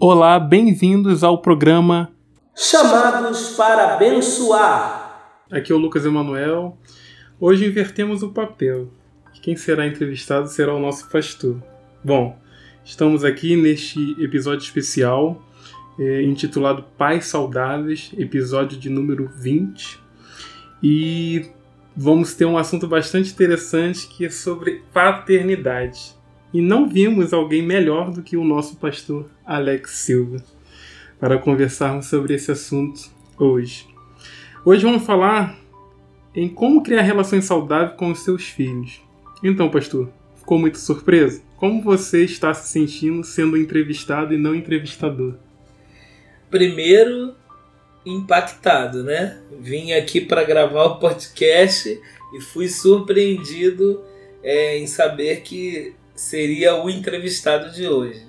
Olá, bem-vindos ao programa Chamados para abençoar. Aqui é o Lucas Emanuel. Hoje invertemos o papel. Quem será entrevistado será o nosso pastor. Bom, estamos aqui neste episódio especial é, intitulado Pais Saudáveis, episódio de número 20. E vamos ter um assunto bastante interessante que é sobre paternidade. E não vimos alguém melhor do que o nosso pastor Alex Silva para conversarmos sobre esse assunto hoje. Hoje vamos falar em como criar relações saudáveis com os seus filhos. Então, pastor, ficou muito surpreso? Como você está se sentindo sendo entrevistado e não entrevistador? Primeiro, impactado, né? Vim aqui para gravar o podcast e fui surpreendido é, em saber que seria o entrevistado de hoje.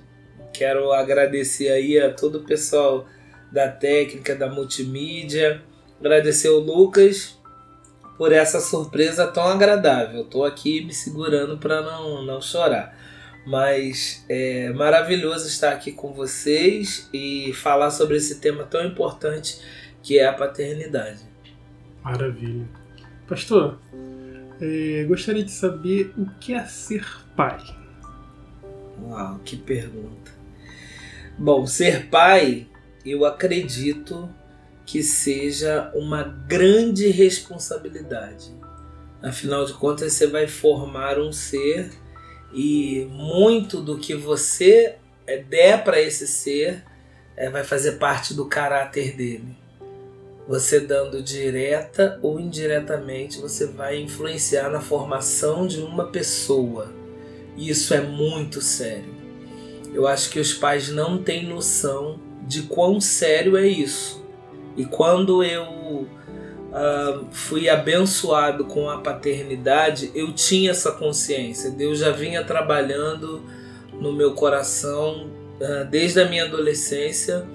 Quero agradecer aí a todo o pessoal da técnica, da multimídia, agradecer o Lucas por essa surpresa tão agradável. Estou aqui me segurando para não, não chorar. Mas é maravilhoso estar aqui com vocês e falar sobre esse tema tão importante que é a paternidade. Maravilha. Pastor, é, gostaria de saber o que é ser pai. Uau, que pergunta. Bom, ser pai, eu acredito que seja uma grande responsabilidade. Afinal de contas, você vai formar um ser e muito do que você der para esse ser é, vai fazer parte do caráter dele. Você dando direta ou indiretamente, você vai influenciar na formação de uma pessoa. E isso é muito sério. Eu acho que os pais não têm noção de quão sério é isso. E quando eu uh, fui abençoado com a paternidade, eu tinha essa consciência. Deus já vinha trabalhando no meu coração uh, desde a minha adolescência,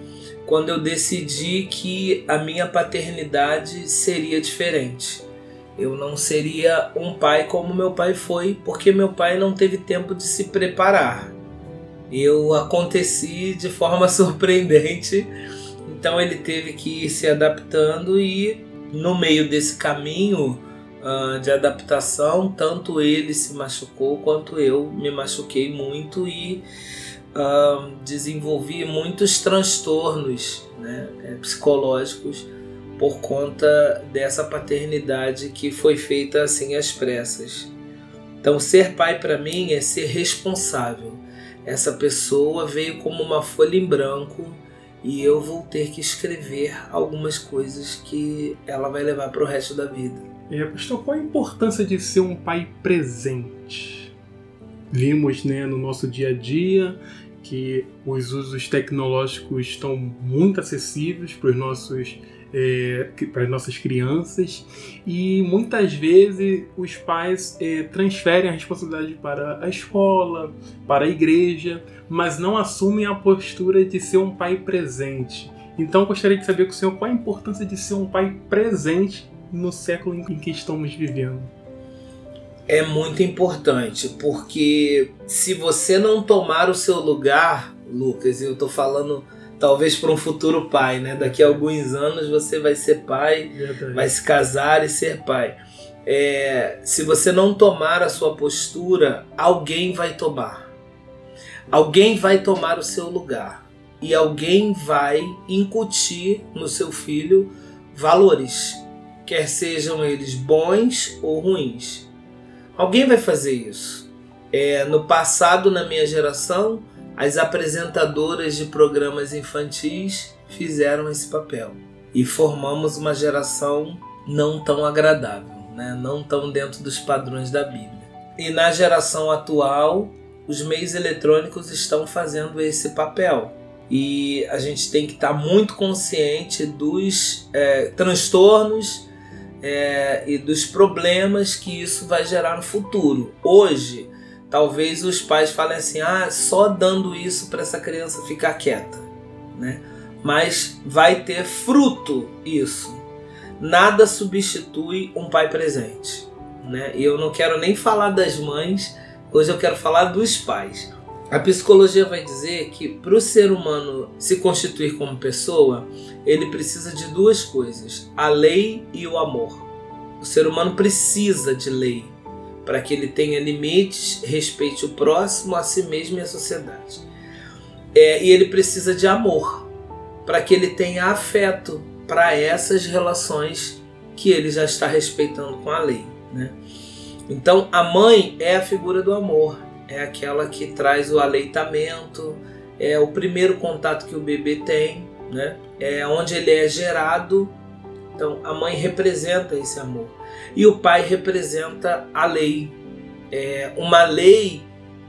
quando eu decidi que a minha paternidade seria diferente. Eu não seria um pai como meu pai foi, porque meu pai não teve tempo de se preparar. Eu aconteci de forma surpreendente, então ele teve que ir se adaptando e no meio desse caminho uh, de adaptação, tanto ele se machucou quanto eu me machuquei muito e uh, desenvolvi muitos transtornos né, é, psicológicos por conta dessa paternidade que foi feita assim às pressas. Então, ser pai para mim é ser responsável. Essa pessoa veio como uma folha em branco e eu vou ter que escrever algumas coisas que ela vai levar para o resto da vida. É, pastor, qual a importância de ser um pai presente? Vimos né, no nosso dia a dia que os usos tecnológicos estão muito acessíveis para os nossos é, para as nossas crianças e muitas vezes os pais é, transferem a responsabilidade para a escola, para a igreja, mas não assumem a postura de ser um pai presente. Então gostaria de saber com o senhor qual a importância de ser um pai presente no século em que estamos vivendo. É muito importante, porque se você não tomar o seu lugar, Lucas, eu estou falando talvez para um futuro pai, né? Daqui a alguns anos você vai ser pai, vai se casar e ser pai. É, se você não tomar a sua postura, alguém vai tomar. Alguém vai tomar o seu lugar. E alguém vai incutir no seu filho valores, quer sejam eles bons ou ruins. Alguém vai fazer isso. É, no passado, na minha geração, as apresentadoras de programas infantis fizeram esse papel e formamos uma geração não tão agradável, né? não tão dentro dos padrões da Bíblia. E na geração atual, os meios eletrônicos estão fazendo esse papel. E a gente tem que estar muito consciente dos é, transtornos é, e dos problemas que isso vai gerar no futuro. Hoje, talvez os pais falem assim: ah, só dando isso para essa criança ficar quieta, né? Mas vai ter fruto isso. Nada substitui um pai presente, né? E eu não quero nem falar das mães, hoje eu quero falar dos pais. A psicologia vai dizer que para o ser humano se constituir como pessoa, ele precisa de duas coisas: a lei e o amor. O ser humano precisa de lei para que ele tenha limites, respeite o próximo, a si mesmo e a sociedade. É, e ele precisa de amor para que ele tenha afeto para essas relações que ele já está respeitando com a lei. Né? Então a mãe é a figura do amor, é aquela que traz o aleitamento, é o primeiro contato que o bebê tem, né? é onde ele é gerado. Então a mãe representa esse amor e o pai representa a lei, é uma lei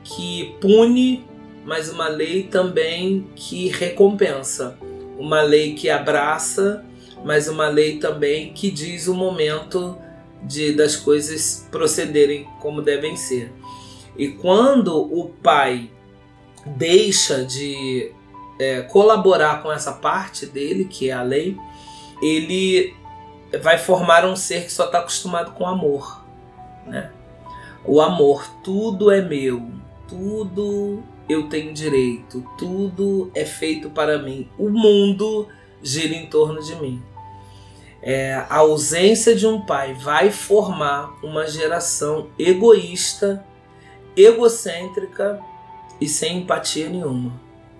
que pune, mas uma lei também que recompensa, uma lei que abraça, mas uma lei também que diz o momento de das coisas procederem como devem ser. E quando o pai deixa de é, colaborar com essa parte dele, que é a lei, ele vai formar um ser que só está acostumado com amor. Né? O amor, tudo é meu, tudo eu tenho direito, tudo é feito para mim, o mundo gira em torno de mim. É, a ausência de um pai vai formar uma geração egoísta egocêntrica e sem empatia nenhuma.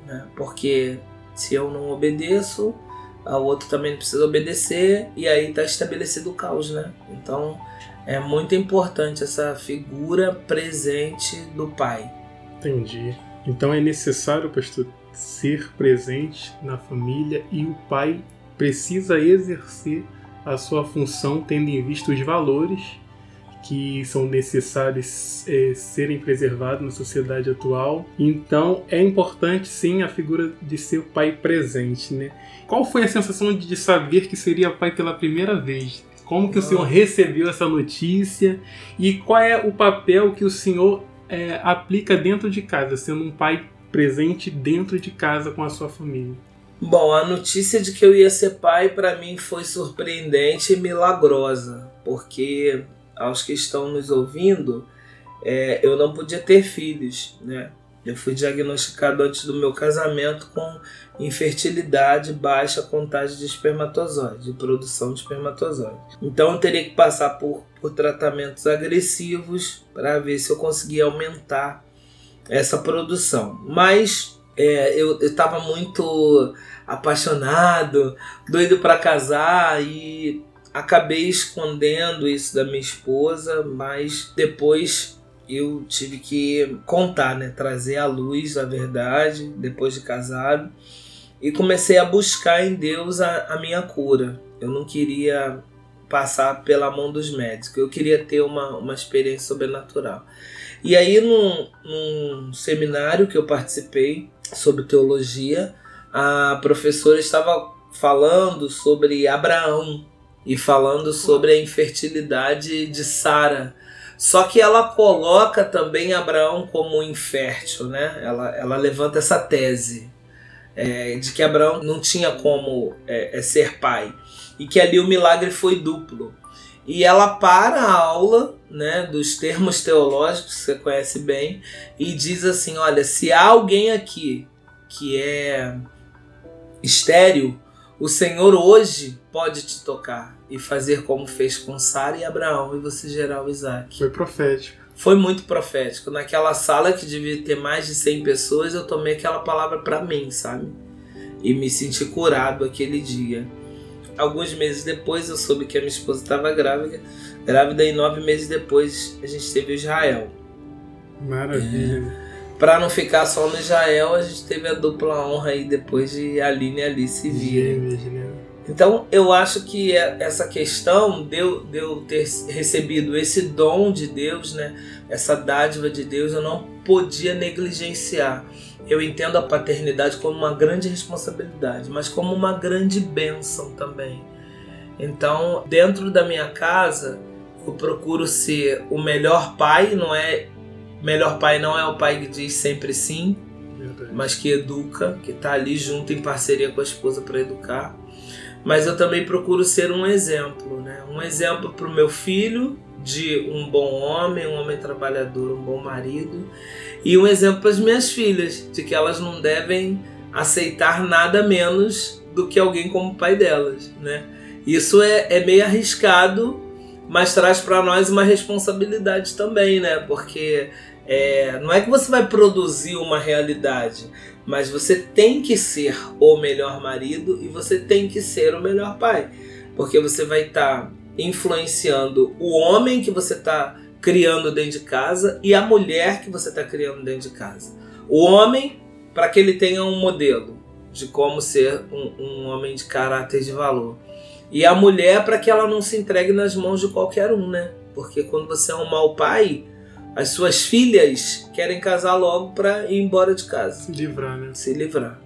Né? Porque se eu não obedeço, o outro também precisa obedecer, e aí está estabelecido o caos. Né? Então é muito importante essa figura presente do pai. Entendi. Então é necessário, pastor, ser presente na família e o pai precisa exercer a sua função tendo em vista os valores que são necessários é, serem preservados na sociedade atual. Então é importante sim a figura de ser pai presente, né? Qual foi a sensação de saber que seria pai pela primeira vez? Como que o senhor recebeu essa notícia e qual é o papel que o senhor é, aplica dentro de casa, sendo um pai presente dentro de casa com a sua família? Bom, a notícia de que eu ia ser pai para mim foi surpreendente e milagrosa, porque aos que estão nos ouvindo, é, eu não podia ter filhos, né? Eu fui diagnosticado antes do meu casamento com infertilidade, baixa contagem de espermatozoide, de produção de espermatozoide. Então eu teria que passar por, por tratamentos agressivos para ver se eu conseguia aumentar essa produção. Mas é, eu estava muito apaixonado, doido para casar e acabei escondendo isso da minha esposa, mas depois eu tive que contar, né, trazer à luz a verdade depois de casado e comecei a buscar em Deus a, a minha cura. Eu não queria passar pela mão dos médicos, eu queria ter uma, uma experiência sobrenatural. E aí, num, num seminário que eu participei sobre teologia, a professora estava falando sobre Abraão e falando sobre a infertilidade de Sara. Só que ela coloca também Abraão como infértil, né? Ela, ela levanta essa tese é, de que Abraão não tinha como é, é, ser pai e que ali o milagre foi duplo. E ela para a aula né, dos termos teológicos, que você conhece bem, e diz assim: olha, se há alguém aqui que é estéreo, o Senhor hoje pode te tocar e fazer como fez com Sara e Abraão e você gerar o Isaac. Foi profético. Foi muito profético. Naquela sala que devia ter mais de 100 pessoas, eu tomei aquela palavra para mim, sabe? E me senti curado aquele dia. Alguns meses depois eu soube que a minha esposa estava grávida, grávida e nove meses depois a gente teve Israel. Maravilha. É. Para não ficar só no Israel, a gente teve a dupla honra aí depois de Aline e Alice virem. Então eu acho que é, essa questão de eu, de eu ter recebido esse dom de Deus, né, essa dádiva de Deus, eu não podia negligenciar. Eu entendo a paternidade como uma grande responsabilidade, mas como uma grande bênção também. Então, dentro da minha casa, eu procuro ser o melhor pai, não é melhor pai não é o pai que diz sempre sim, Verdade. mas que educa, que está ali junto em parceria com a esposa para educar mas eu também procuro ser um exemplo, né? Um exemplo para o meu filho de um bom homem, um homem trabalhador, um bom marido, e um exemplo para as minhas filhas de que elas não devem aceitar nada menos do que alguém como pai delas, né? Isso é, é meio arriscado, mas traz para nós uma responsabilidade também, né? Porque é, não é que você vai produzir uma realidade, mas você tem que ser o melhor marido e você tem que ser o melhor pai, porque você vai estar tá influenciando o homem que você está criando dentro de casa e a mulher que você está criando dentro de casa. O homem para que ele tenha um modelo de como ser um, um homem de caráter de valor. E a mulher para que ela não se entregue nas mãos de qualquer um, né? Porque quando você é um mau pai, as suas filhas querem casar logo para ir embora de casa. Se livrar, né? Se livrar.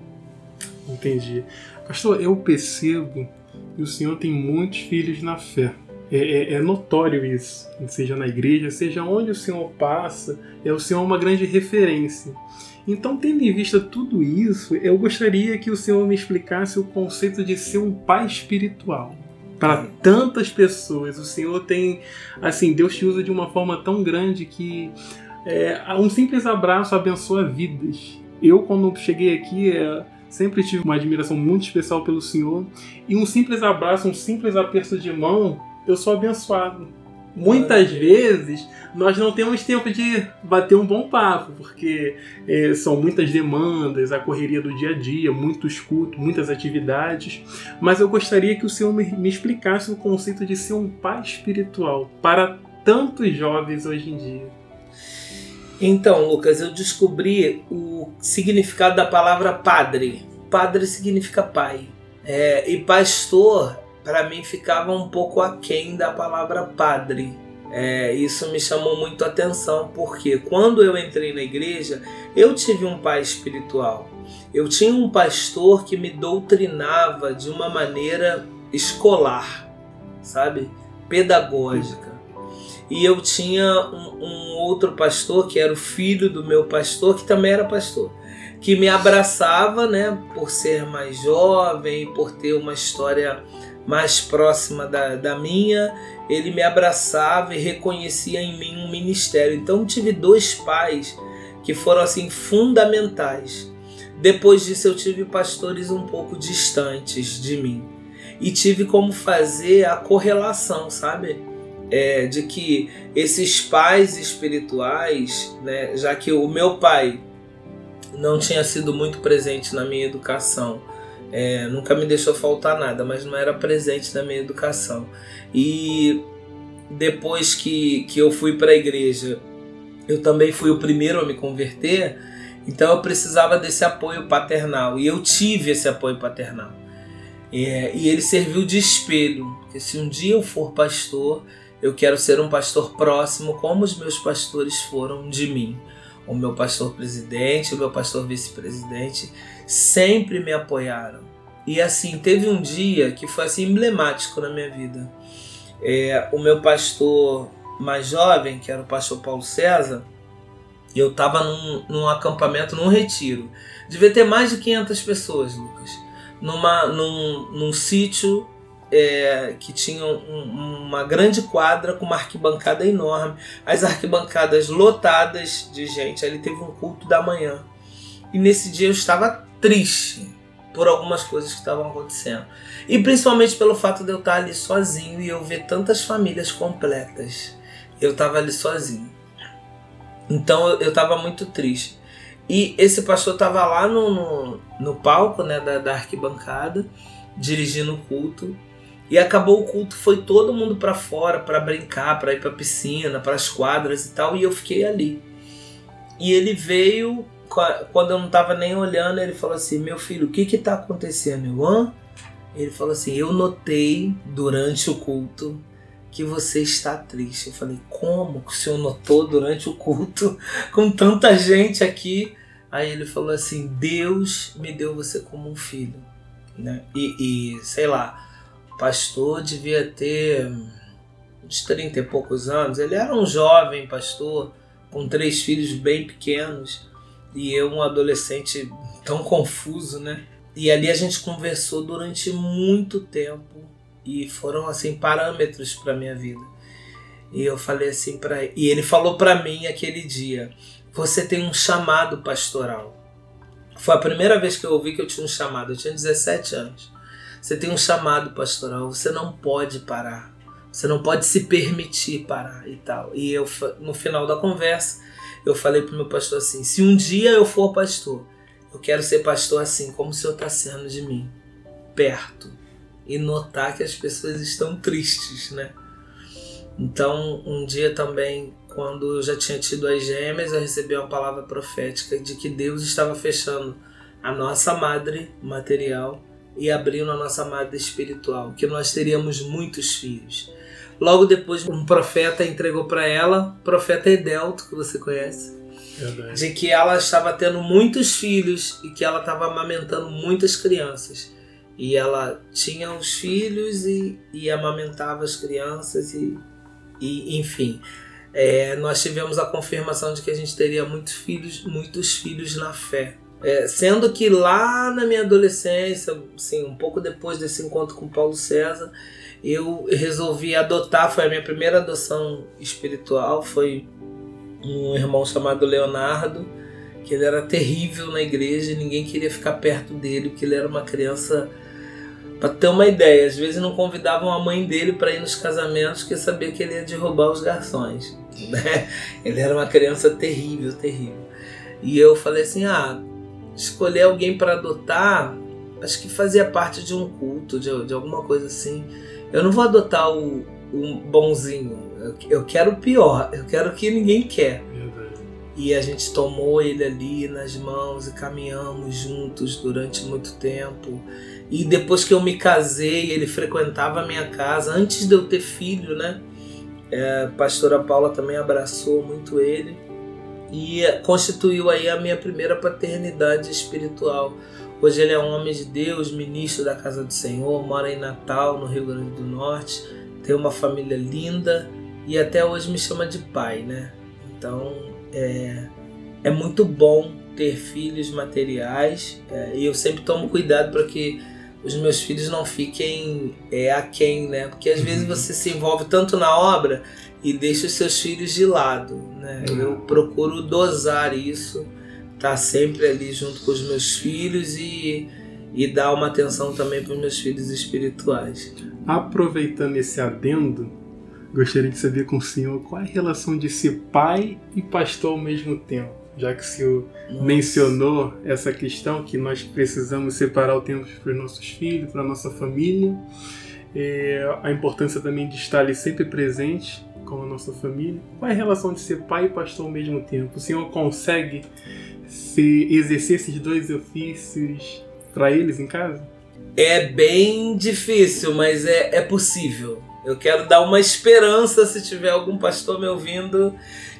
Entendi. Pastor, eu percebo que o senhor tem muitos filhos na fé. É, é, é, notório isso, seja na igreja, seja onde o senhor passa, é o senhor uma grande referência. Então, tendo em vista tudo isso, eu gostaria que o senhor me explicasse o conceito de ser um pai espiritual para tantas pessoas. O Senhor tem, assim, Deus te usa de uma forma tão grande que é, um simples abraço abençoa vidas. Eu, quando cheguei aqui, é, sempre tive uma admiração muito especial pelo Senhor e um simples abraço, um simples aperto de mão, eu sou abençoado. Muitas vezes nós não temos tempo de bater um bom papo, porque é, são muitas demandas, a correria do dia a dia, muitos cultos, muitas atividades. Mas eu gostaria que o Senhor me, me explicasse o conceito de ser um pai espiritual para tantos jovens hoje em dia. Então, Lucas, eu descobri o significado da palavra padre. Padre significa pai. É, e pastor, para mim, ficava um pouco aquém da palavra padre é, isso me chamou muito a atenção, porque quando eu entrei na igreja, eu tive um pai espiritual. Eu tinha um pastor que me doutrinava de uma maneira escolar, sabe? Pedagógica. E eu tinha um, um outro pastor, que era o filho do meu pastor, que também era pastor que me abraçava, né, por ser mais jovem, por ter uma história mais próxima da, da minha, ele me abraçava e reconhecia em mim um ministério. Então tive dois pais que foram assim fundamentais. Depois disso eu tive pastores um pouco distantes de mim e tive como fazer a correlação, sabe? É, de que esses pais espirituais, né, já que o meu pai não tinha sido muito presente na minha educação, é, nunca me deixou faltar nada, mas não era presente na minha educação. E depois que, que eu fui para a igreja, eu também fui o primeiro a me converter, então eu precisava desse apoio paternal. E eu tive esse apoio paternal. É, e ele serviu de espelho, que se um dia eu for pastor, eu quero ser um pastor próximo, como os meus pastores foram de mim. O meu pastor presidente, o meu pastor vice-presidente, sempre me apoiaram. E assim, teve um dia que foi assim emblemático na minha vida. É, o meu pastor mais jovem, que era o pastor Paulo César, eu estava num, num acampamento, num retiro. Devia ter mais de 500 pessoas, Lucas. Numa, num, num sítio é, que tinha um, uma grande quadra com uma arquibancada enorme. As arquibancadas lotadas de gente. Ali teve um culto da manhã. E nesse dia eu estava triste por algumas coisas que estavam acontecendo. E principalmente pelo fato de eu estar ali sozinho e eu ver tantas famílias completas. Eu estava ali sozinho. Então eu estava muito triste. E esse pastor estava lá no, no, no, palco né, da, da arquibancada, dirigindo o culto. E acabou o culto, foi todo mundo para fora para brincar, para ir para piscina, para as quadras e tal, e eu fiquei ali. E ele veio quando eu não estava nem olhando, ele falou assim: Meu filho, o que que tá acontecendo? Hã? Ele falou assim: Eu notei durante o culto que você está triste. Eu falei: Como que o senhor notou durante o culto com tanta gente aqui? Aí ele falou assim: Deus me deu você como um filho. Né? E, e sei lá, pastor devia ter uns 30 e poucos anos. Ele era um jovem pastor com três filhos bem pequenos e eu um adolescente tão confuso, né? e ali a gente conversou durante muito tempo e foram assim parâmetros para minha vida. E eu falei assim para e ele falou para mim aquele dia: "Você tem um chamado pastoral". Foi a primeira vez que eu ouvi que eu tinha um chamado. Eu tinha 17 anos. Você tem um chamado pastoral, você não pode parar. Você não pode se permitir parar e tal. E eu no final da conversa, eu falei pro meu pastor assim: "Se um dia eu for pastor, eu quero ser pastor assim, como o Senhor está sendo de mim, perto, e notar que as pessoas estão tristes, né? Então, um dia também, quando eu já tinha tido as gêmeas, eu recebi uma palavra profética de que Deus estava fechando a nossa madre material e abrindo a nossa madre espiritual, que nós teríamos muitos filhos. Logo depois, um profeta entregou para ela, profeta Edelto, que você conhece, Verdade. de que ela estava tendo muitos filhos e que ela estava amamentando muitas crianças. E ela tinha os filhos e, e amamentava as crianças e, e enfim. É, nós tivemos a confirmação de que a gente teria muitos filhos, muitos filhos na fé. É, sendo que lá na minha adolescência, assim, um pouco depois desse encontro com Paulo César, eu resolvi adotar, foi a minha primeira adoção espiritual, foi um irmão chamado Leonardo, que ele era terrível na igreja, ninguém queria ficar perto dele, porque ele era uma criança. Para ter uma ideia, às vezes não convidavam a mãe dele para ir nos casamentos, porque sabia que ele ia derrubar os garçons. Né? Ele era uma criança terrível, terrível. E eu falei assim: ah, escolher alguém para adotar, acho que fazia parte de um culto, de, de alguma coisa assim. Eu não vou adotar o, o bonzinho, eu, quero o pior, eu quero o que ninguém quer. E a gente tomou ele ali nas mãos e caminhamos juntos durante muito tempo. E depois que eu me casei, ele frequentava a minha casa antes de eu ter filho, né? É, a pastora Paula também abraçou muito ele e constituiu aí a minha primeira paternidade espiritual. Hoje ele é um homem de Deus, ministro da casa do Senhor, mora em Natal, no Rio Grande do Norte, tem uma família linda e até hoje me chama de pai, né? Então é, é muito bom ter filhos materiais é, e eu sempre tomo cuidado para que os meus filhos não fiquem é, aquém, né? Porque às vezes uhum. você se envolve tanto na obra e deixa os seus filhos de lado, né? Uhum. Eu procuro dosar isso, estar tá sempre ali junto com os meus filhos e, e dar uma atenção também para os meus filhos espirituais. Aproveitando esse adendo, gostaria de saber com o senhor qual é a relação de ser pai e pastor ao mesmo tempo, já que o senhor Nossa. mencionou essa questão que nós precisamos separar o tempo para os nossos filhos, para a nossa família, é, a importância também de estar ali sempre presente com a nossa família. Qual é a relação de ser pai e pastor ao mesmo tempo? O senhor consegue se exercer esses dois ofícios para eles em casa? É bem difícil, mas é, é possível eu quero dar uma esperança se tiver algum pastor me ouvindo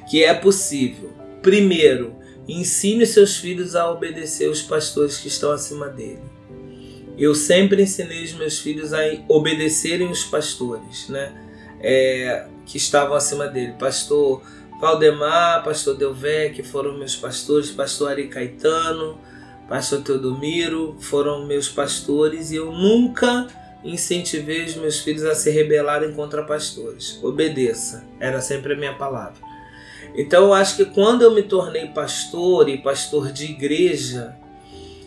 que é possível. Primeiro, ensine seus filhos a obedecer os pastores que estão acima dele. Eu sempre ensinei os meus filhos a obedecerem os pastores, né? É, que estavam acima dele. Pastor Valdemar, pastor Delvé, que foram meus pastores, pastor Ari Caetano, pastor Teodomiro, foram meus pastores e eu nunca incentivei os meus filhos a se rebelarem contra pastores. Obedeça, era sempre a minha palavra. Então eu acho que quando eu me tornei pastor e pastor de igreja,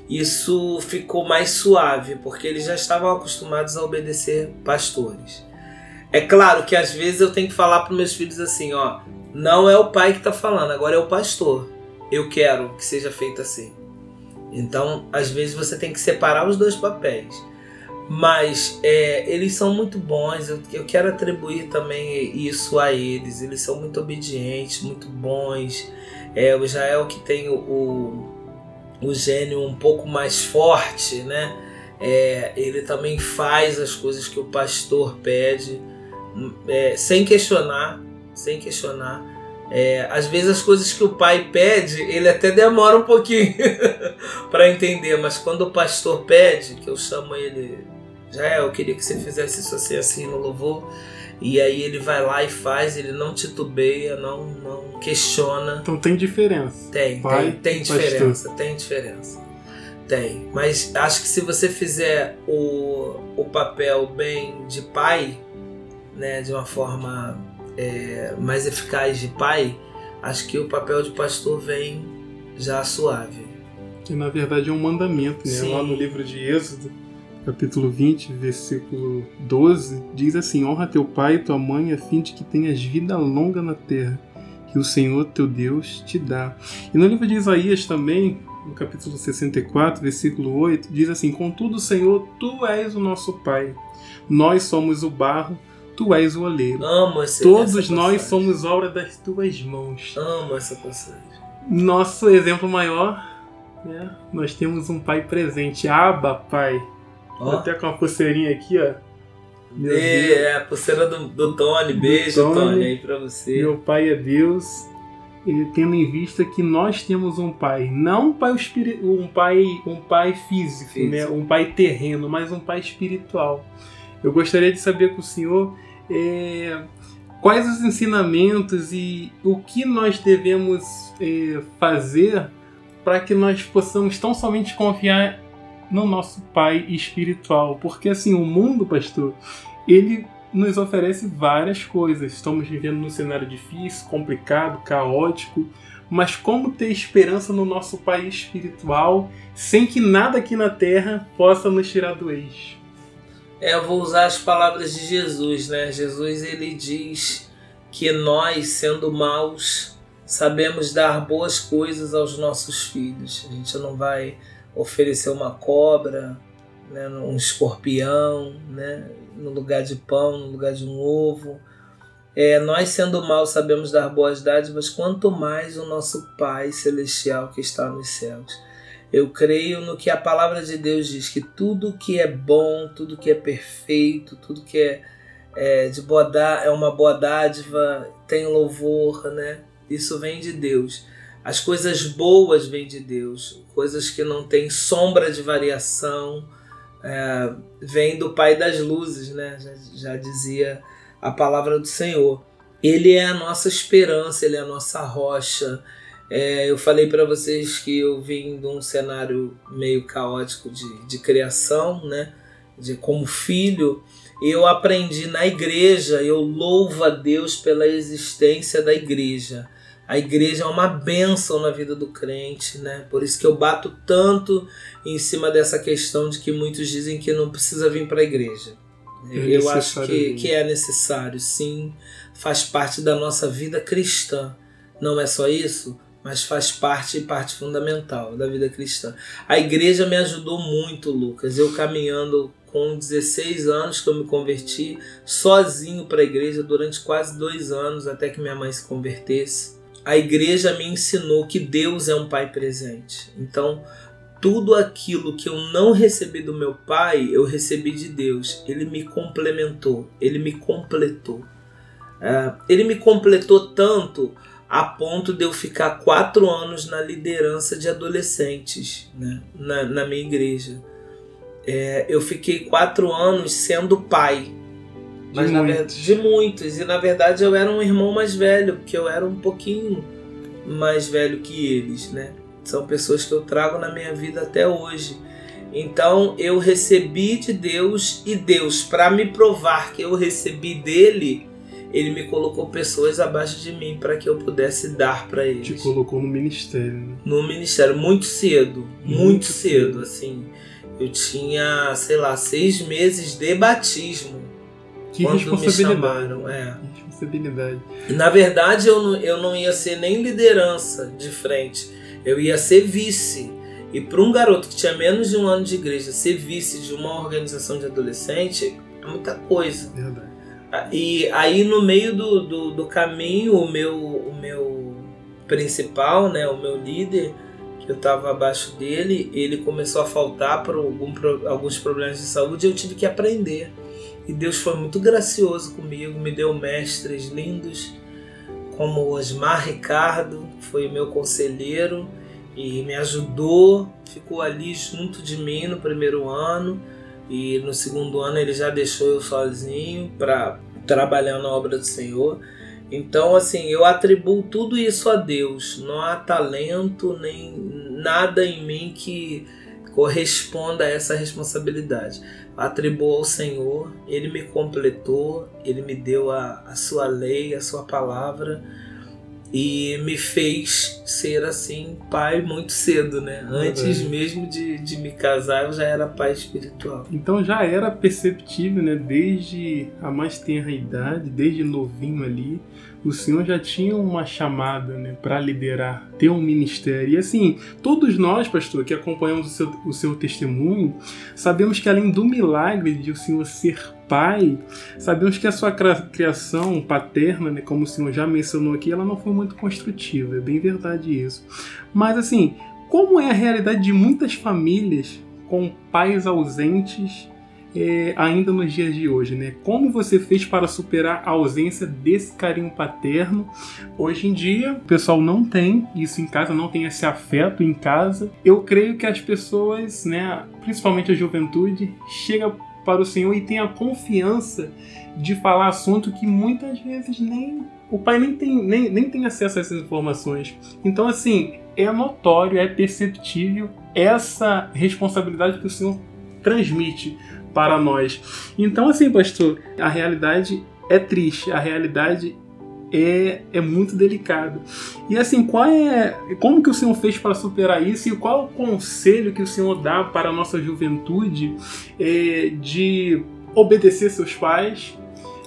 isso ficou mais suave, porque eles já estavam acostumados a obedecer pastores. É claro que às vezes eu tenho que falar para meus filhos assim, ó, não é o pai que está falando, agora é o pastor. Eu quero que seja feito assim. Então, às vezes você tem que separar os dois papéis. Mas é, eles são muito bons, eu, eu quero atribuir também isso a eles. Eles são muito obedientes, muito bons. É, o Israel que tem o, o, o gênio um pouco mais forte, né? É, ele também faz as coisas que o pastor pede, é, sem questionar, sem questionar. É, às vezes as coisas que o pai pede, ele até demora um pouquinho para entender, mas quando o pastor pede, que eu chamo ele já é, eu queria que você fizesse isso assim, assim no louvor. E aí ele vai lá e faz, ele não titubeia, não, não questiona. Então tem diferença. Tem, Pai, tem, tem diferença, tem diferença. Tem, mas acho que se você fizer o, o papel bem de pai, né, de uma forma é, mais eficaz de pai, acho que o papel de pastor vem já suave. Que na verdade é um mandamento, né? Lá no livro de Êxodo, capítulo 20, versículo 12, diz assim: Honra teu pai e tua mãe, a fim de que tenhas vida longa na terra, que o Senhor teu Deus te dá. E no livro de Isaías também, no capítulo 64, versículo 8, diz assim: Contudo, Senhor, tu és o nosso pai, nós somos o barro Tu és o oleiro. Amo esse, Todos nós somos obra das tuas mãos. Amo essa passagem. Nosso exemplo maior, né? Nós temos um pai presente. Aba, pai. Oh. Até com uma pulseirinha aqui, ó. Meu e, é, a pulseira do, do Tony. Beijo, Tony. Tony, aí pra você. Meu pai é Deus. Ele tendo em vista que nós temos um pai, não um pai, um pai, um pai físico, físico. Né? um pai terreno, mas um pai espiritual. Eu gostaria de saber com o senhor é, quais os ensinamentos e o que nós devemos é, fazer para que nós possamos tão somente confiar no nosso Pai espiritual. Porque assim, o mundo, pastor, ele nos oferece várias coisas. Estamos vivendo num cenário difícil, complicado, caótico, mas como ter esperança no nosso Pai espiritual sem que nada aqui na terra possa nos tirar do eixo? É, eu vou usar as palavras de Jesus, né? Jesus ele diz que nós, sendo maus, sabemos dar boas coisas aos nossos filhos. A gente não vai oferecer uma cobra, né, um escorpião, né, no lugar de pão, no lugar de um ovo. É, nós, sendo maus, sabemos dar boas dádivas, quanto mais o nosso Pai Celestial que está nos céus. Eu creio no que a palavra de Deus diz, que tudo que é bom, tudo que é perfeito, tudo que é, é de boa é uma boa dádiva, tem louvor, né? Isso vem de Deus. As coisas boas vêm de Deus, coisas que não têm sombra de variação, é, vem do Pai das Luzes, né? Já, já dizia a palavra do Senhor. Ele é a nossa esperança, ele é a nossa rocha, é, eu falei para vocês que eu vim de um cenário meio caótico de, de criação, né? De como filho, eu aprendi na igreja, eu louvo a Deus pela existência da igreja. A igreja é uma bênção na vida do crente, né? Por isso que eu bato tanto em cima dessa questão de que muitos dizem que não precisa vir para a igreja. É eu acho que, que é necessário, sim, faz parte da nossa vida cristã. Não é só isso? Mas faz parte parte fundamental da vida cristã. A igreja me ajudou muito, Lucas. Eu caminhando com 16 anos que eu me converti sozinho para a igreja durante quase dois anos até que minha mãe se convertesse. A igreja me ensinou que Deus é um pai presente. Então, tudo aquilo que eu não recebi do meu pai, eu recebi de Deus. Ele me complementou, ele me completou. Uh, ele me completou tanto a ponto de eu ficar quatro anos na liderança de adolescentes né, na, na minha igreja. É, eu fiquei quatro anos sendo pai. Mas, de, muitos. Verdade, de muitos. E na verdade eu era um irmão mais velho, porque eu era um pouquinho mais velho que eles, né? São pessoas que eu trago na minha vida até hoje. Então eu recebi de Deus e Deus, para me provar que eu recebi dele, ele me colocou pessoas abaixo de mim para que eu pudesse dar para eles. Te colocou no ministério. Né? No ministério, muito cedo, muito, muito cedo, cedo, assim. Eu tinha, sei lá, seis meses de batismo. Que quando responsabilidade. Me chamaram. É. Responsabilidade. Na verdade, eu não, eu não ia ser nem liderança de frente. Eu ia ser vice. E para um garoto que tinha menos de um ano de igreja, ser vice de uma organização de adolescente é muita coisa. Verdade. E aí no meio do, do, do, caminho, o meu, o meu principal, né, o meu líder, que eu estava abaixo dele, ele começou a faltar por algum, alguns problemas de saúde e eu tive que aprender. E Deus foi muito gracioso comigo, me deu mestres lindos, como Osmar Ricardo, foi meu conselheiro e me ajudou, ficou ali junto de mim no primeiro ano e no segundo ano ele já deixou eu sozinho para trabalhar na obra do Senhor. Então, assim, eu atribuo tudo isso a Deus. Não há talento nem nada em mim que corresponda a essa responsabilidade. Atribuo ao Senhor, Ele me completou, Ele me deu a, a sua lei, a sua palavra e me fez ser assim pai muito cedo, né? Antes mesmo de, de me casar, eu já era pai espiritual. Então já era perceptível, né? Desde a mais tenra idade, desde novinho ali, o Senhor já tinha uma chamada né, para liderar, ter um ministério. E assim, todos nós, pastor, que acompanhamos o seu, o seu testemunho, sabemos que além do milagre de o Senhor ser pai, sabemos que a sua criação paterna, né, como o Senhor já mencionou aqui, ela não foi muito construtiva. É bem verdade isso. Mas assim, como é a realidade de muitas famílias com pais ausentes é, ainda nos dias de hoje, né? Como você fez para superar a ausência desse carinho paterno? Hoje em dia, o pessoal não tem isso em casa, não tem esse afeto em casa. Eu creio que as pessoas, né, principalmente a juventude, chega para o Senhor e tem a confiança de falar assunto que muitas vezes nem o pai nem tem, nem, nem tem acesso a essas informações. Então, assim, é notório, é perceptível essa responsabilidade que o Senhor transmite para nós. Então, assim, pastor, a realidade é triste, a realidade é, é muito delicada. E assim, qual é, como que o Senhor fez para superar isso e qual o conselho que o Senhor dá para a nossa juventude é, de obedecer seus pais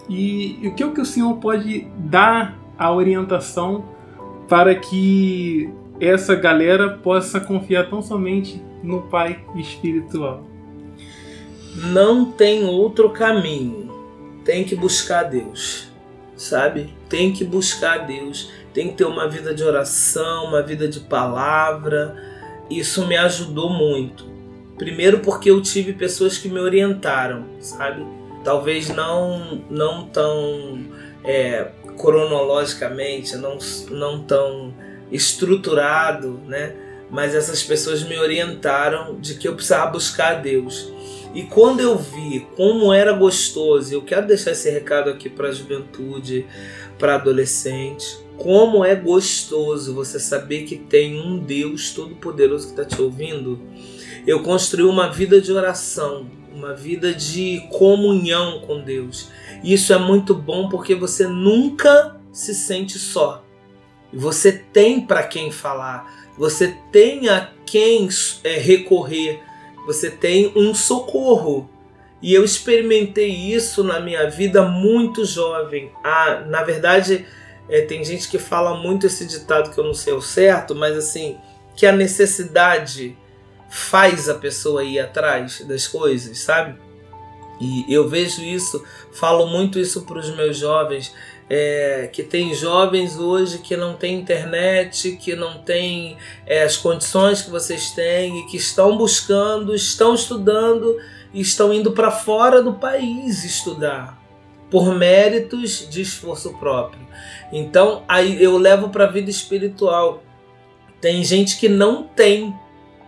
e, e o que, é que o Senhor pode dar a orientação para que essa galera possa confiar tão somente no Pai espiritual? Não tem outro caminho. Tem que buscar Deus, sabe? Tem que buscar Deus. Tem que ter uma vida de oração, uma vida de palavra. Isso me ajudou muito. Primeiro porque eu tive pessoas que me orientaram, sabe? Talvez não não tão é, cronologicamente, não, não tão estruturado, né? Mas essas pessoas me orientaram de que eu precisava buscar Deus. E quando eu vi como era gostoso, eu quero deixar esse recado aqui para a juventude, para adolescente, como é gostoso você saber que tem um Deus todo-poderoso que está te ouvindo. Eu construí uma vida de oração, uma vida de comunhão com Deus. E isso é muito bom porque você nunca se sente só. Você tem para quem falar, você tem a quem é, recorrer você tem um socorro. E eu experimentei isso na minha vida muito jovem. Ah, na verdade, é, tem gente que fala muito esse ditado que eu não sei o certo, mas assim, que a necessidade faz a pessoa ir atrás das coisas, sabe? E eu vejo isso, falo muito isso para os meus jovens é, que tem jovens hoje que não têm internet, que não têm é, as condições que vocês têm e que estão buscando, estão estudando e estão indo para fora do país estudar por méritos de esforço próprio. Então, aí eu levo para a vida espiritual. Tem gente que não tem.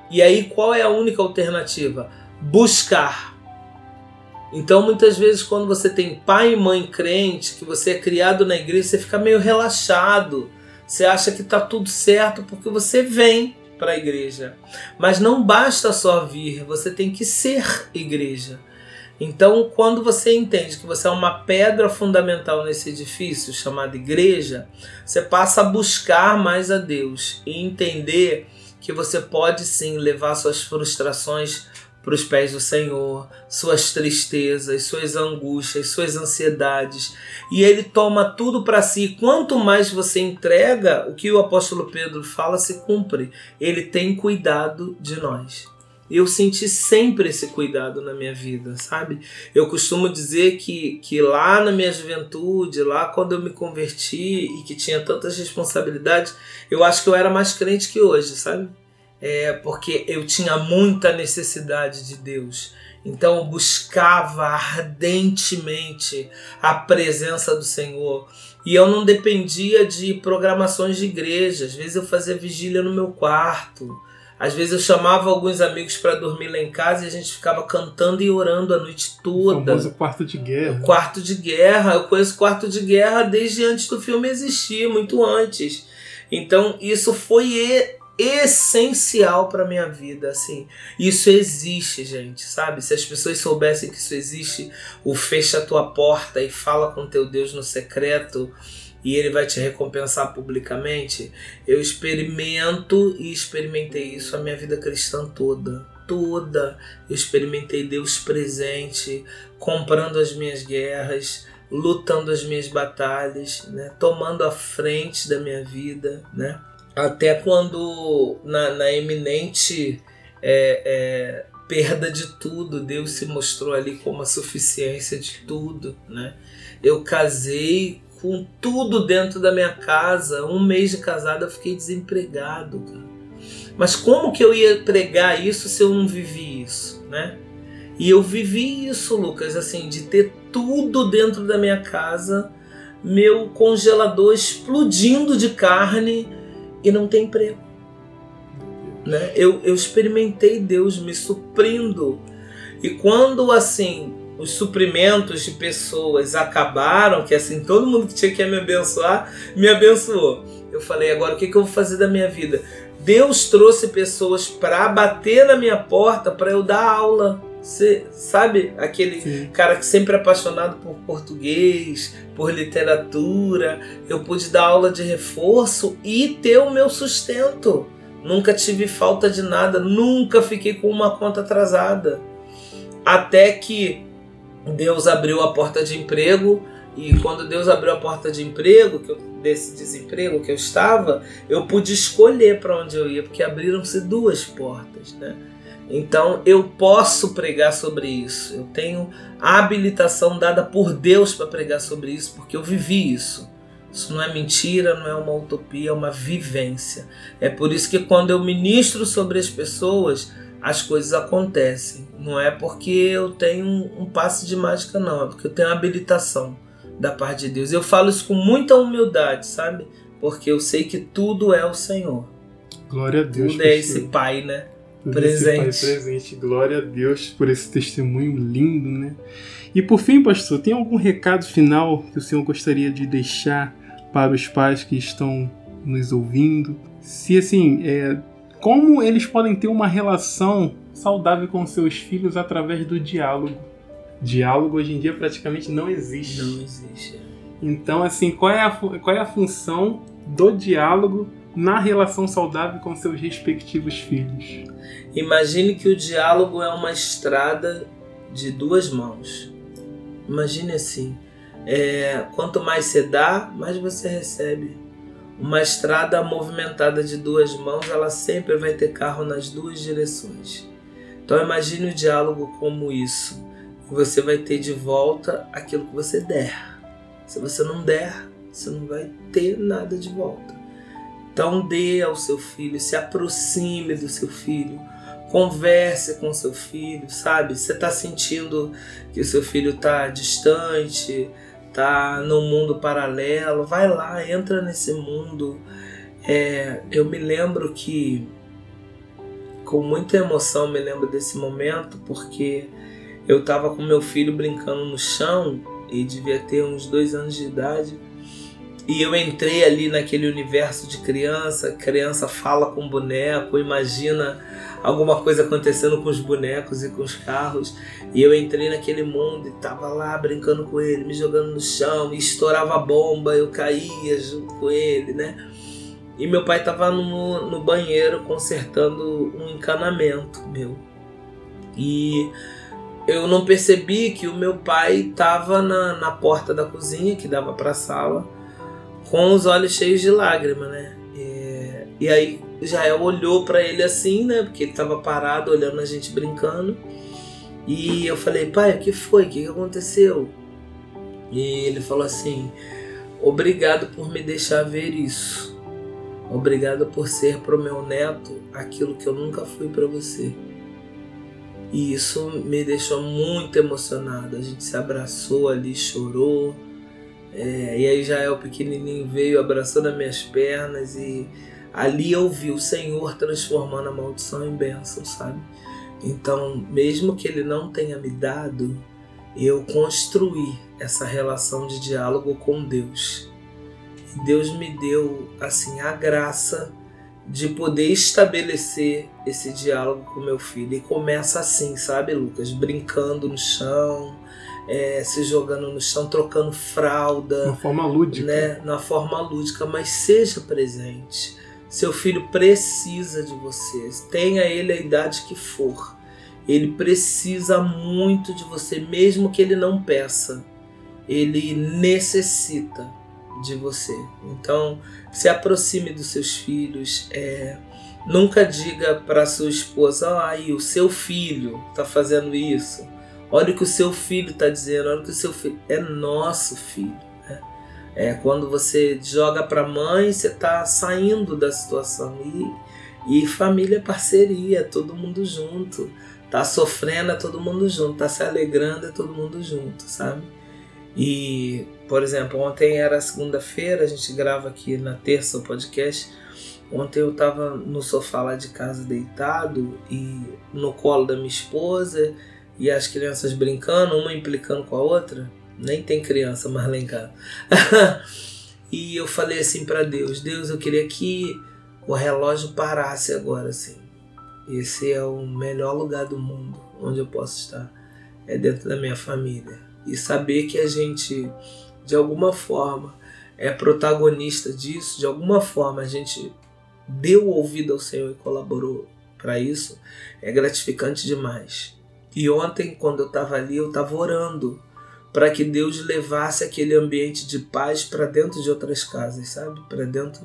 E aí qual é a única alternativa? Buscar então, muitas vezes, quando você tem pai e mãe crente, que você é criado na igreja, você fica meio relaxado. Você acha que está tudo certo porque você vem para a igreja. Mas não basta só vir, você tem que ser igreja. Então, quando você entende que você é uma pedra fundamental nesse edifício chamado igreja, você passa a buscar mais a Deus e entender que você pode sim levar suas frustrações para os pés do Senhor, suas tristezas, suas angústias, suas ansiedades, e ele toma tudo para si. Quanto mais você entrega, o que o apóstolo Pedro fala se cumpre. Ele tem cuidado de nós. Eu senti sempre esse cuidado na minha vida, sabe? Eu costumo dizer que, que lá na minha juventude, lá quando eu me converti e que tinha tantas responsabilidades, eu acho que eu era mais crente que hoje, sabe? É, porque eu tinha muita necessidade de Deus. Então eu buscava ardentemente a presença do Senhor. E eu não dependia de programações de igreja. Às vezes eu fazia vigília no meu quarto. Às vezes eu chamava alguns amigos para dormir lá em casa e a gente ficava cantando e orando a noite toda. O famoso quarto de guerra. O quarto de guerra. Eu conheço quarto de guerra desde antes do filme existir, muito antes. Então isso foi essencial para minha vida, assim. Isso existe, gente, sabe? Se as pessoas soubessem que isso existe, o fecha a tua porta e fala com teu Deus no secreto e ele vai te recompensar publicamente. Eu experimento e experimentei isso a minha vida cristã toda. Toda eu experimentei Deus presente, comprando as minhas guerras, lutando as minhas batalhas, né? tomando a frente da minha vida, né? Até quando na, na eminente é, é, perda de tudo, Deus se mostrou ali como a suficiência de tudo, né? Eu casei com tudo dentro da minha casa, um mês de casada eu fiquei desempregado, cara. Mas como que eu ia pregar isso se eu não vivi isso, né? E eu vivi isso, Lucas, assim, de ter tudo dentro da minha casa, meu congelador explodindo de carne e não ter emprego. Né? Eu, eu experimentei Deus me suprindo. E quando assim os suprimentos de pessoas acabaram, que assim todo mundo que tinha que me abençoar, me abençoou. Eu falei, agora o que, que eu vou fazer da minha vida? Deus trouxe pessoas para bater na minha porta para eu dar aula. Você sabe aquele Sim. cara que sempre é apaixonado por português, por literatura. Eu pude dar aula de reforço e ter o meu sustento. Nunca tive falta de nada, nunca fiquei com uma conta atrasada. Até que Deus abriu a porta de emprego e quando Deus abriu a porta de emprego, que eu, desse desemprego que eu estava, eu pude escolher para onde eu ia, porque abriram-se duas portas, né? Então eu posso pregar sobre isso. Eu tenho a habilitação dada por Deus para pregar sobre isso, porque eu vivi isso. Isso não é mentira, não é uma utopia, é uma vivência. É por isso que quando eu ministro sobre as pessoas, as coisas acontecem. Não é porque eu tenho um passe de mágica, não. É porque eu tenho a habilitação da parte de Deus. Eu falo isso com muita humildade, sabe? Porque eu sei que tudo é o Senhor. Glória a Deus. Tudo é esse Pai, né? Presente. presente. Glória a Deus por esse testemunho lindo, né? E por fim, pastor, tem algum recado final que o senhor gostaria de deixar para os pais que estão nos ouvindo? Se assim, é, como eles podem ter uma relação saudável com seus filhos através do diálogo? Diálogo hoje em dia praticamente não existe. Não existe. É. Então, assim, qual é a, qual é a função do diálogo na relação saudável com seus respectivos filhos? Imagine que o diálogo é uma estrada de duas mãos. Imagine assim: é, quanto mais você dá, mais você recebe. Uma estrada movimentada de duas mãos, ela sempre vai ter carro nas duas direções. Então imagine o diálogo como isso. Você vai ter de volta aquilo que você der. Se você não der, você não vai ter nada de volta. Então dê ao seu filho, se aproxime do seu filho, converse com seu filho, sabe? Você está sentindo que o seu filho está distante, está num mundo paralelo, vai lá, entra nesse mundo. É, eu me lembro que, com muita emoção, me lembro desse momento, porque eu estava com meu filho brincando no chão e devia ter uns dois anos de idade. E eu entrei ali naquele universo de criança, criança fala com boneco, imagina alguma coisa acontecendo com os bonecos e com os carros. E eu entrei naquele mundo e tava lá brincando com ele, me jogando no chão, estourava bomba, eu caía junto com ele, né? E meu pai tava no, no banheiro consertando um encanamento meu. E eu não percebi que o meu pai tava na, na porta da cozinha, que dava para a sala com os olhos cheios de lágrima, né? E, e aí Jael olhou para ele assim, né? Porque ele tava parado olhando a gente brincando. E eu falei, pai, o que foi? O que aconteceu? E ele falou assim: Obrigado por me deixar ver isso. Obrigado por ser pro meu neto aquilo que eu nunca fui para você. E isso me deixou muito emocionado. A gente se abraçou ali, chorou. É, e aí Jael pequenininho veio, abraçou nas minhas pernas e ali eu vi o Senhor transformando a maldição em bênção, sabe? Então, mesmo que Ele não tenha me dado, eu construí essa relação de diálogo com Deus. E Deus me deu assim a graça de poder estabelecer esse diálogo com meu filho. E começa assim, sabe, Lucas? Brincando no chão, é, se jogando no chão, trocando fralda. Uma forma lúdica. Né? Na forma lúdica, mas seja presente. Seu filho precisa de você, tenha ele a idade que for. Ele precisa muito de você, mesmo que ele não peça. Ele necessita de você. Então, se aproxime dos seus filhos. É, nunca diga para sua esposa: ah, aí o seu filho está fazendo isso. Olha o que o seu filho está dizendo. Olha o que o seu filho é nosso filho. Né? É quando você joga para a mãe, você está saindo da situação e, e família é parceria, todo mundo junto. Tá sofrendo é todo mundo junto, tá se alegrando é todo mundo junto, sabe? E, por exemplo, ontem era segunda-feira, a gente grava aqui na terça o podcast. Ontem eu tava no sofá lá de casa deitado e no colo da minha esposa e as crianças brincando, uma implicando com a outra. Nem tem criança mais lá em casa. e eu falei assim para Deus: Deus, eu queria que o relógio parasse agora, assim. Esse é o melhor lugar do mundo onde eu posso estar. É dentro da minha família e saber que a gente, de alguma forma, é protagonista disso, de alguma forma a gente deu ouvido ao Senhor e colaborou para isso, é gratificante demais. E ontem, quando eu estava ali, eu estava orando para que Deus levasse aquele ambiente de paz para dentro de outras casas, sabe? Para dentro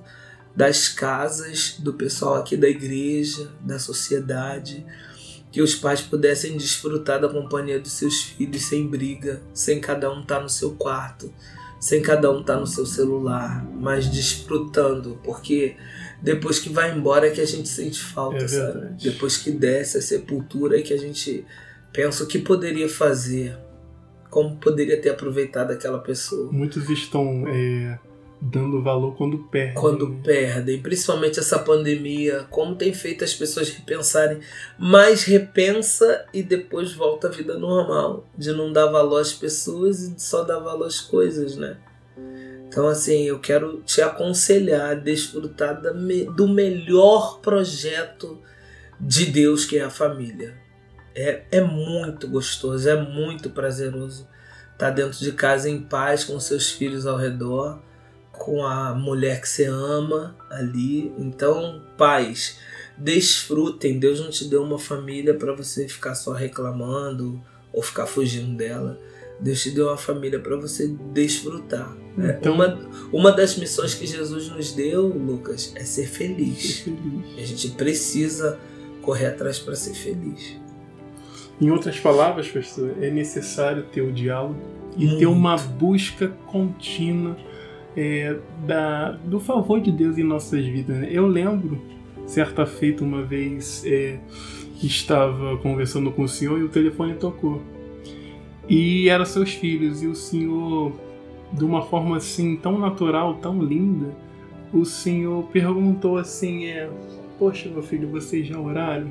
das casas do pessoal aqui da igreja, da sociedade que os pais pudessem desfrutar da companhia dos seus filhos sem briga, sem cada um estar tá no seu quarto, sem cada um estar tá no seu celular, mas desfrutando, porque depois que vai embora é que a gente sente falta, é sabe? Depois que desce a sepultura é que a gente pensa o que poderia fazer, como poderia ter aproveitado aquela pessoa. Muitos estão é dando valor quando perdem. Quando né? perdem, principalmente essa pandemia, como tem feito as pessoas repensarem, mas repensa e depois volta à vida normal, de não dar valor às pessoas e só dar valor às coisas, né? Então, assim, eu quero te aconselhar a desfrutar do melhor projeto de Deus que é a família. É, é muito gostoso, é muito prazeroso estar dentro de casa em paz com seus filhos ao redor com a mulher que você ama ali. Então, pais, desfrutem. Deus não te deu uma família para você ficar só reclamando ou ficar fugindo dela. Deus te deu uma família para você desfrutar. É, então, uma, uma das missões que Jesus nos deu, Lucas, é ser feliz. Ser feliz. A gente precisa correr atrás para ser feliz. Em outras palavras, pastor, é necessário ter o diálogo e Muito. ter uma busca contínua é, da, do favor de Deus em nossas vidas. Né? Eu lembro, certa feita, uma vez é, estava conversando com o senhor e o telefone tocou. E eram seus filhos, e o senhor, de uma forma assim tão natural, tão linda, o senhor perguntou assim: é, Poxa, meu filho, vocês já oraram?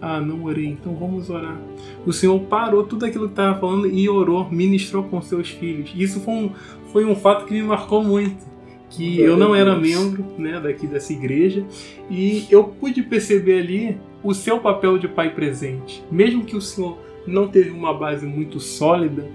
Ah, não orei, então vamos orar. O Senhor parou tudo aquilo que estava falando e orou, ministrou com seus filhos. Isso foi um, foi um fato que me marcou muito. Que eu não era membro né, daqui dessa igreja e eu pude perceber ali o seu papel de pai presente. Mesmo que o Senhor não teve uma base muito sólida,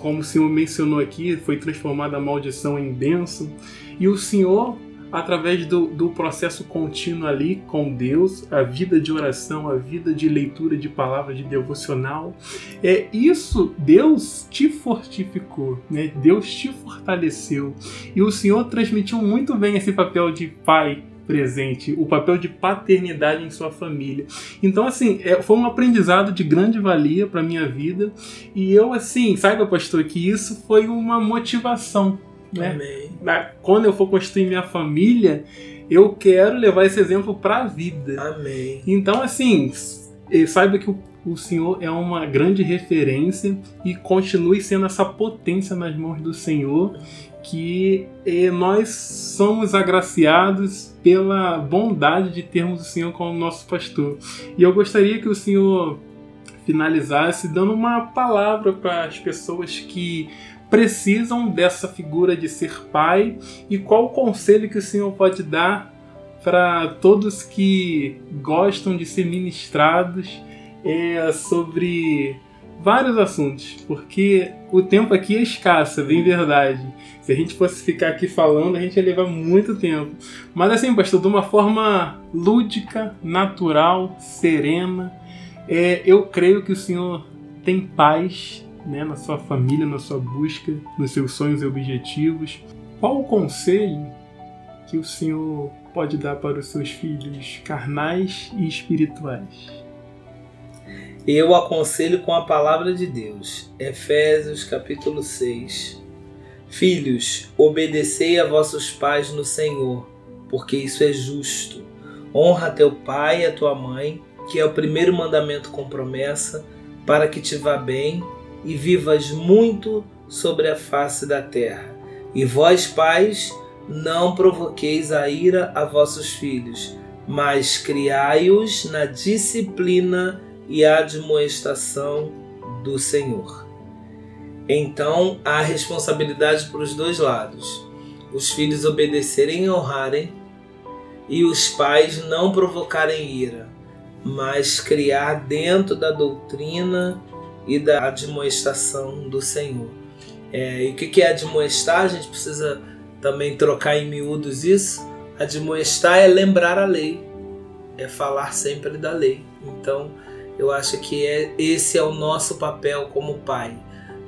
como o Senhor mencionou aqui, foi transformada a maldição em bênção. E o Senhor através do, do processo contínuo ali com Deus, a vida de oração, a vida de leitura de palavras de devocional. É isso, Deus te fortificou, né? Deus te fortaleceu. E o Senhor transmitiu muito bem esse papel de pai presente, o papel de paternidade em sua família. Então, assim, é, foi um aprendizado de grande valia para minha vida. E eu, assim, saiba, pastor, que isso foi uma motivação né? Amém. Quando eu for construir minha família, eu quero levar esse exemplo para a vida. Amém. Então, assim, saiba que o, o Senhor é uma grande referência e continue sendo essa potência nas mãos do Senhor, que eh, nós somos agraciados pela bondade de termos o Senhor como nosso pastor. E eu gostaria que o Senhor finalizasse dando uma palavra para as pessoas que precisam dessa figura de ser pai e qual o conselho que o Senhor pode dar para todos que gostam de ser ministrados é, sobre vários assuntos, porque o tempo aqui é escasso, é bem verdade. Se a gente fosse ficar aqui falando, a gente ia levar muito tempo. Mas assim, pastor, de uma forma lúdica, natural, serena, é, eu creio que o Senhor tem paz né, na sua família, na sua busca, nos seus sonhos e objetivos. Qual o conselho que o Senhor pode dar para os seus filhos carnais e espirituais? Eu aconselho com a palavra de Deus. Efésios capítulo 6. Filhos, obedecei a vossos pais no Senhor, porque isso é justo. Honra teu pai e a tua mãe, que é o primeiro mandamento com promessa, para que te vá bem e vivas muito sobre a face da terra. E vós, pais, não provoqueis a ira a vossos filhos, mas criai-os na disciplina e admoestação do Senhor. Então há responsabilidade para os dois lados: os filhos obedecerem e honrarem, e os pais não provocarem ira, mas criar dentro da doutrina e da admoestação do Senhor. É, e o que é admoestar? A gente precisa também trocar em miúdos isso. Admoestar é lembrar a lei, é falar sempre da lei. Então, eu acho que é, esse é o nosso papel como pai.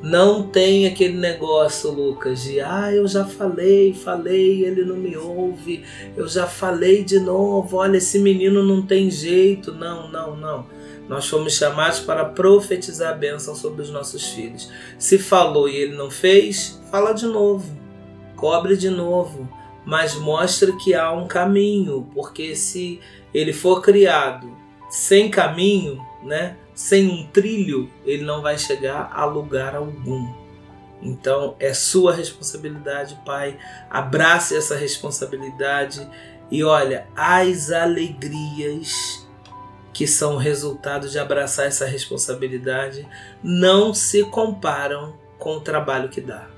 Não tem aquele negócio, Lucas, de ah, eu já falei, falei, ele não me ouve, eu já falei de novo, olha, esse menino não tem jeito. Não, não, não. Nós fomos chamados para profetizar a bênção sobre os nossos filhos. Se falou e ele não fez, fala de novo, cobre de novo, mas mostre que há um caminho, porque se ele for criado sem caminho, né, sem um trilho, ele não vai chegar a lugar algum. Então é sua responsabilidade, pai. Abrace essa responsabilidade e olha as alegrias que são resultado de abraçar essa responsabilidade, não se comparam com o trabalho que dá.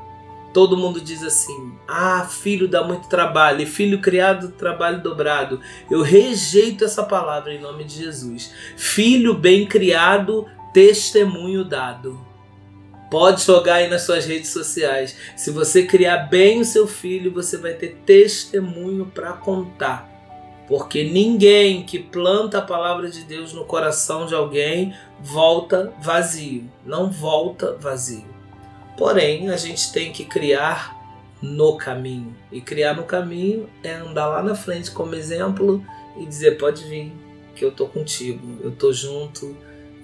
Todo mundo diz assim: ah, filho dá muito trabalho, e filho criado, trabalho dobrado. Eu rejeito essa palavra em nome de Jesus. Filho bem criado, testemunho dado. Pode jogar aí nas suas redes sociais. Se você criar bem o seu filho, você vai ter testemunho para contar porque ninguém que planta a palavra de Deus no coração de alguém volta vazio, não volta vazio. Porém, a gente tem que criar no caminho. E criar no caminho é andar lá na frente como exemplo e dizer: pode vir, que eu tô contigo, eu tô junto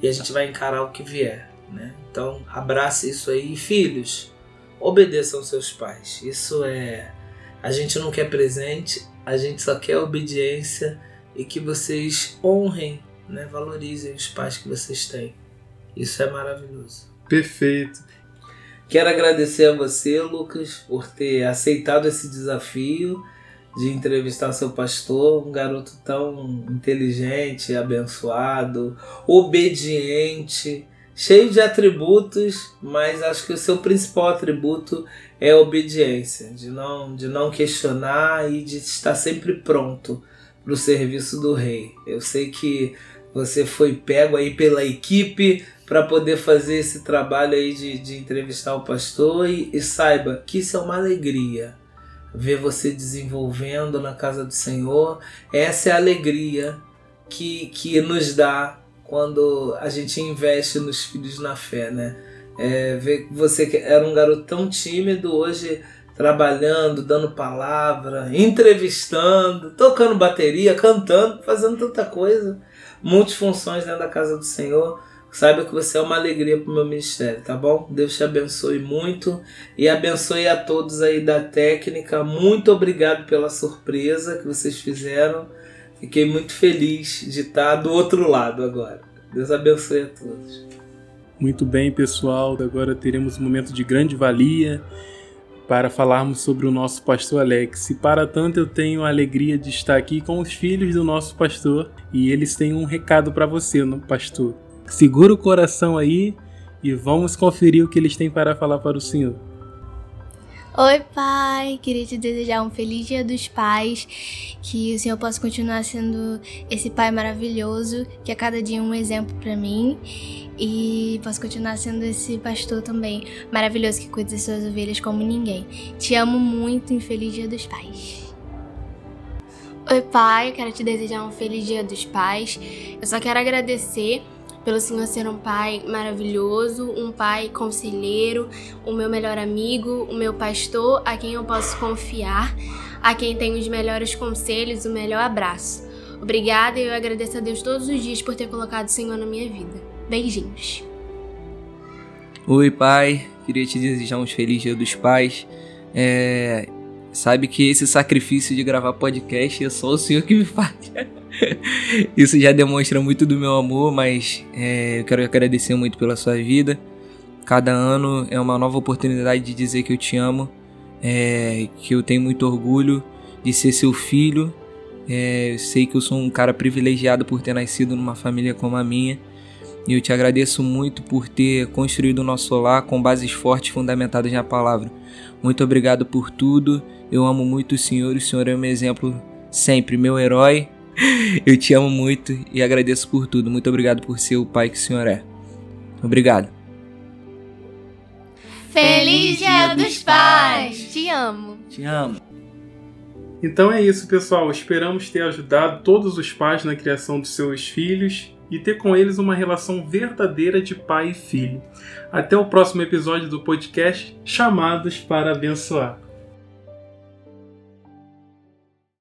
e a gente vai encarar o que vier. Né? Então, abrace isso aí. Filhos, obedeçam seus pais. Isso é. A gente não quer presente, a gente só quer obediência e que vocês honrem, né, valorizem os pais que vocês têm. Isso é maravilhoso. Perfeito. Quero agradecer a você, Lucas, por ter aceitado esse desafio de entrevistar seu pastor, um garoto tão inteligente, abençoado, obediente, cheio de atributos, mas acho que o seu principal atributo é obediência, de não, de não questionar e de estar sempre pronto para o serviço do rei. Eu sei que você foi pego aí pela equipe para poder fazer esse trabalho aí de, de entrevistar o pastor e, e saiba que isso é uma alegria ver você desenvolvendo na casa do Senhor. Essa é a alegria que, que nos dá quando a gente investe nos filhos na fé, né? É, ver você que era um garoto tão tímido, hoje trabalhando, dando palavra, entrevistando, tocando bateria, cantando, fazendo tanta coisa, multifunções dentro da casa do Senhor. Saiba que você é uma alegria para o meu ministério, tá bom? Deus te abençoe muito e abençoe a todos aí da técnica. Muito obrigado pela surpresa que vocês fizeram. Fiquei muito feliz de estar do outro lado agora. Deus abençoe a todos. Muito bem, pessoal. Agora teremos um momento de grande valia para falarmos sobre o nosso pastor Alex. E para tanto, eu tenho a alegria de estar aqui com os filhos do nosso pastor e eles têm um recado para você, pastor. Segura o coração aí e vamos conferir o que eles têm para falar para o senhor. Oi, pai! Queria te desejar um feliz Dia dos Pais, que o Senhor possa continuar sendo esse pai maravilhoso, que a cada dia é um exemplo para mim, e possa continuar sendo esse pastor também maravilhoso que cuida das suas ovelhas como ninguém. Te amo muito e feliz Dia dos Pais. Oi, pai! Quero te desejar um feliz Dia dos Pais. Eu só quero agradecer pelo Senhor ser um pai maravilhoso, um pai conselheiro, o meu melhor amigo, o meu pastor, a quem eu posso confiar, a quem tenho os melhores conselhos, o melhor abraço. Obrigada e eu agradeço a Deus todos os dias por ter colocado o Senhor na minha vida. Beijinhos. Oi, pai. Queria te desejar uns felizes Dia dos Pais. É, sabe que esse sacrifício de gravar podcast é só o Senhor que me faz. Isso já demonstra muito do meu amor, mas é, eu quero agradecer muito pela sua vida. Cada ano é uma nova oportunidade de dizer que eu te amo, é, que eu tenho muito orgulho de ser seu filho. É, eu sei que eu sou um cara privilegiado por ter nascido numa família como a minha. E eu te agradeço muito por ter construído o nosso lar com bases fortes fundamentadas na palavra. Muito obrigado por tudo. Eu amo muito o Senhor. O Senhor é meu exemplo sempre, meu herói eu te amo muito e agradeço por tudo. Muito obrigado por ser o pai que o senhor é. Obrigado. Feliz Dia dos Pais! Te amo. Te amo. Então é isso, pessoal. Esperamos ter ajudado todos os pais na criação dos seus filhos e ter com eles uma relação verdadeira de pai e filho. Até o próximo episódio do podcast Chamados para Abençoar.